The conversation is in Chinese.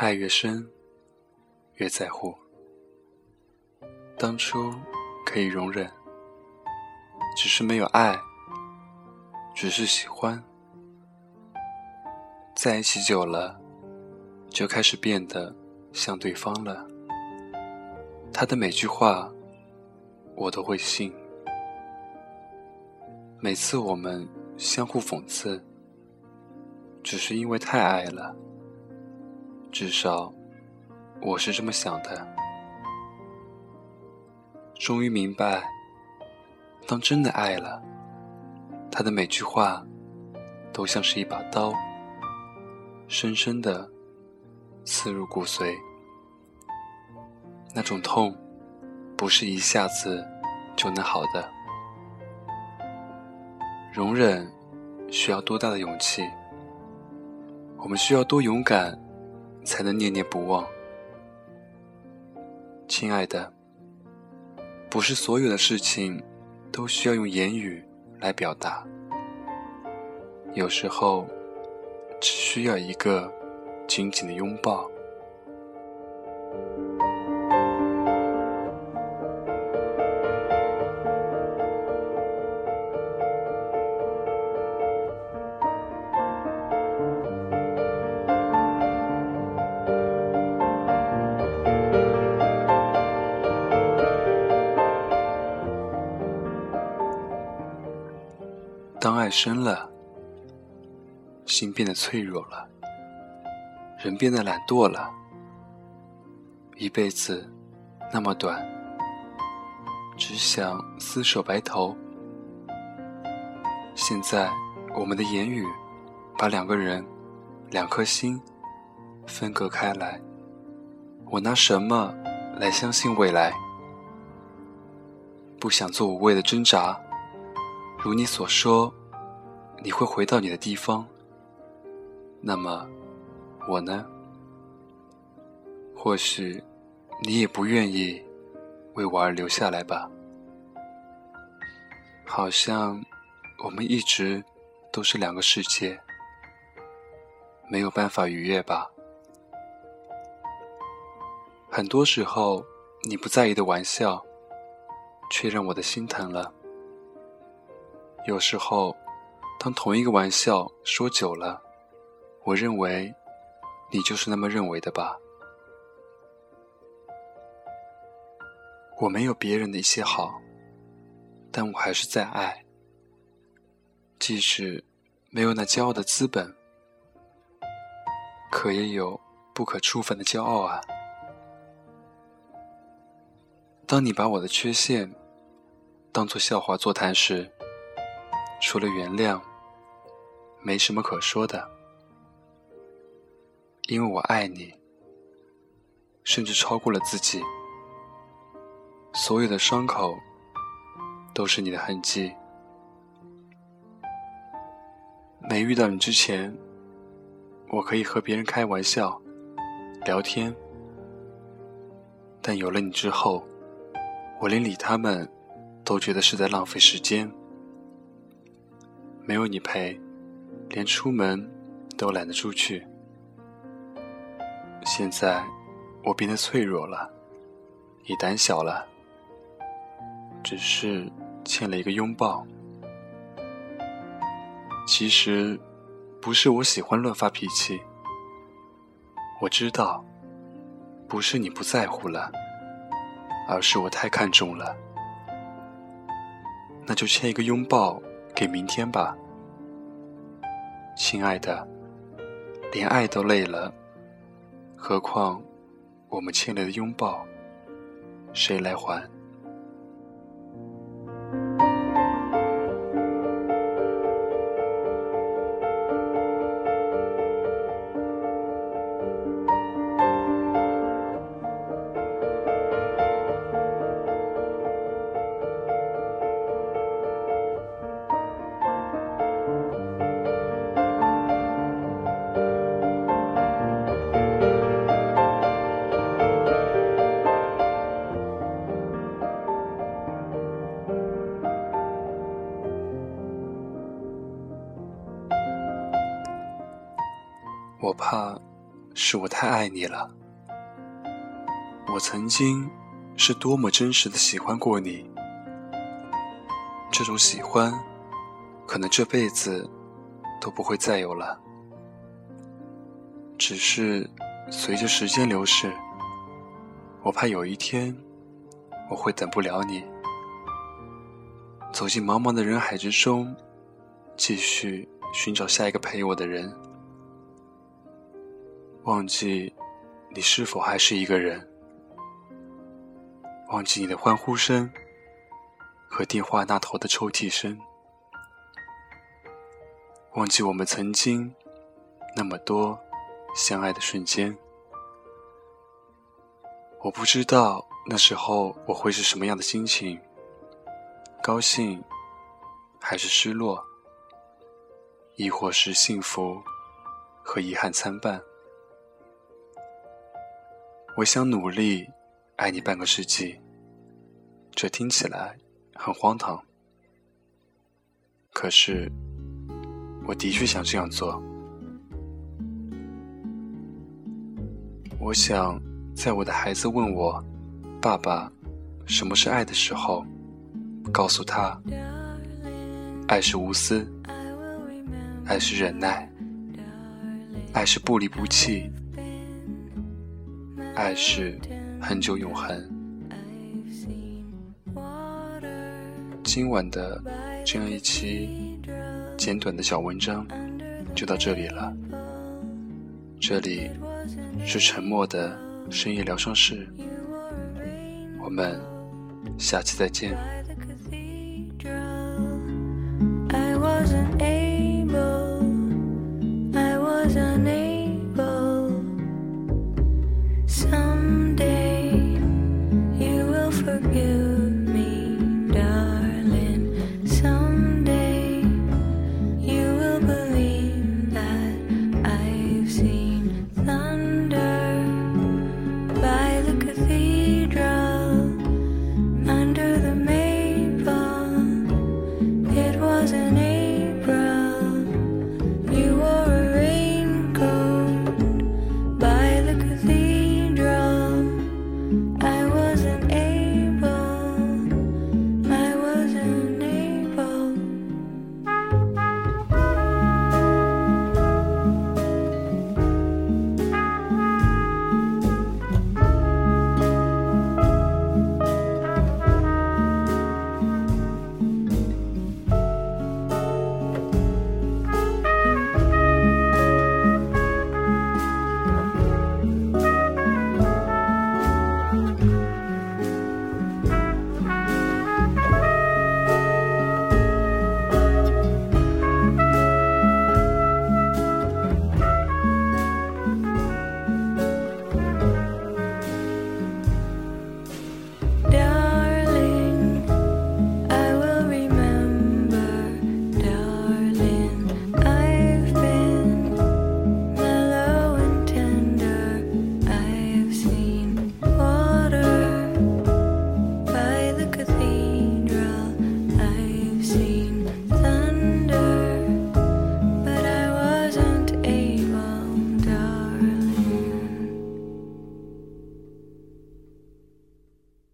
爱越深，越在乎。当初可以容忍，只是没有爱，只是喜欢。在一起久了，就开始变得像对方了。他的每句话，我都会信。每次我们相互讽刺，只是因为太爱了。至少，我是这么想的。终于明白，当真的爱了，他的每句话都像是一把刀，深深的刺入骨髓。那种痛，不是一下子就能好的。容忍需要多大的勇气？我们需要多勇敢？才能念念不忘，亲爱的。不是所有的事情都需要用言语来表达，有时候只需要一个紧紧的拥抱。深了，心变得脆弱了，人变得懒惰了。一辈子那么短，只想厮守白头。现在我们的言语把两个人、两颗心分隔开来，我拿什么来相信未来？不想做无谓的挣扎。如你所说，你会回到你的地方。那么，我呢？或许你也不愿意为我而留下来吧？好像我们一直都是两个世界，没有办法逾越吧？很多时候，你不在意的玩笑，却让我的心疼了。有时候，当同一个玩笑说久了，我认为你就是那么认为的吧。我没有别人的一些好，但我还是在爱。即使没有那骄傲的资本，可也有不可触犯的骄傲啊。当你把我的缺陷当做笑话座谈时，除了原谅，没什么可说的，因为我爱你，甚至超过了自己。所有的伤口都是你的痕迹。没遇到你之前，我可以和别人开玩笑、聊天，但有了你之后，我连理他们都觉得是在浪费时间。没有你陪，连出门都懒得出去。现在我变得脆弱了，也胆小了，只是欠了一个拥抱。其实不是我喜欢乱发脾气，我知道不是你不在乎了，而是我太看重了。那就欠一个拥抱。给明天吧，亲爱的，连爱都累了，何况我们欠了的拥抱，谁来还？我怕是我太爱你了。我曾经是多么真实的喜欢过你，这种喜欢，可能这辈子都不会再有了。只是随着时间流逝，我怕有一天我会等不了你，走进茫茫的人海之中，继续寻找下一个陪我的人，忘记你是否还是一个人。忘记你的欢呼声和电话那头的抽泣声，忘记我们曾经那么多相爱的瞬间。我不知道那时候我会是什么样的心情，高兴还是失落，亦或是幸福和遗憾参半。我想努力。爱你半个世纪，这听起来很荒唐。可是，我的确想这样做。我想，在我的孩子问我“爸爸，什么是爱”的时候，告诉他：爱是无私，爱是忍耐，爱是不离不弃，爱是……恒久永恒。今晚的这样一期简短的小文章就到这里了。这里是沉默的深夜疗伤室，我们下期再见。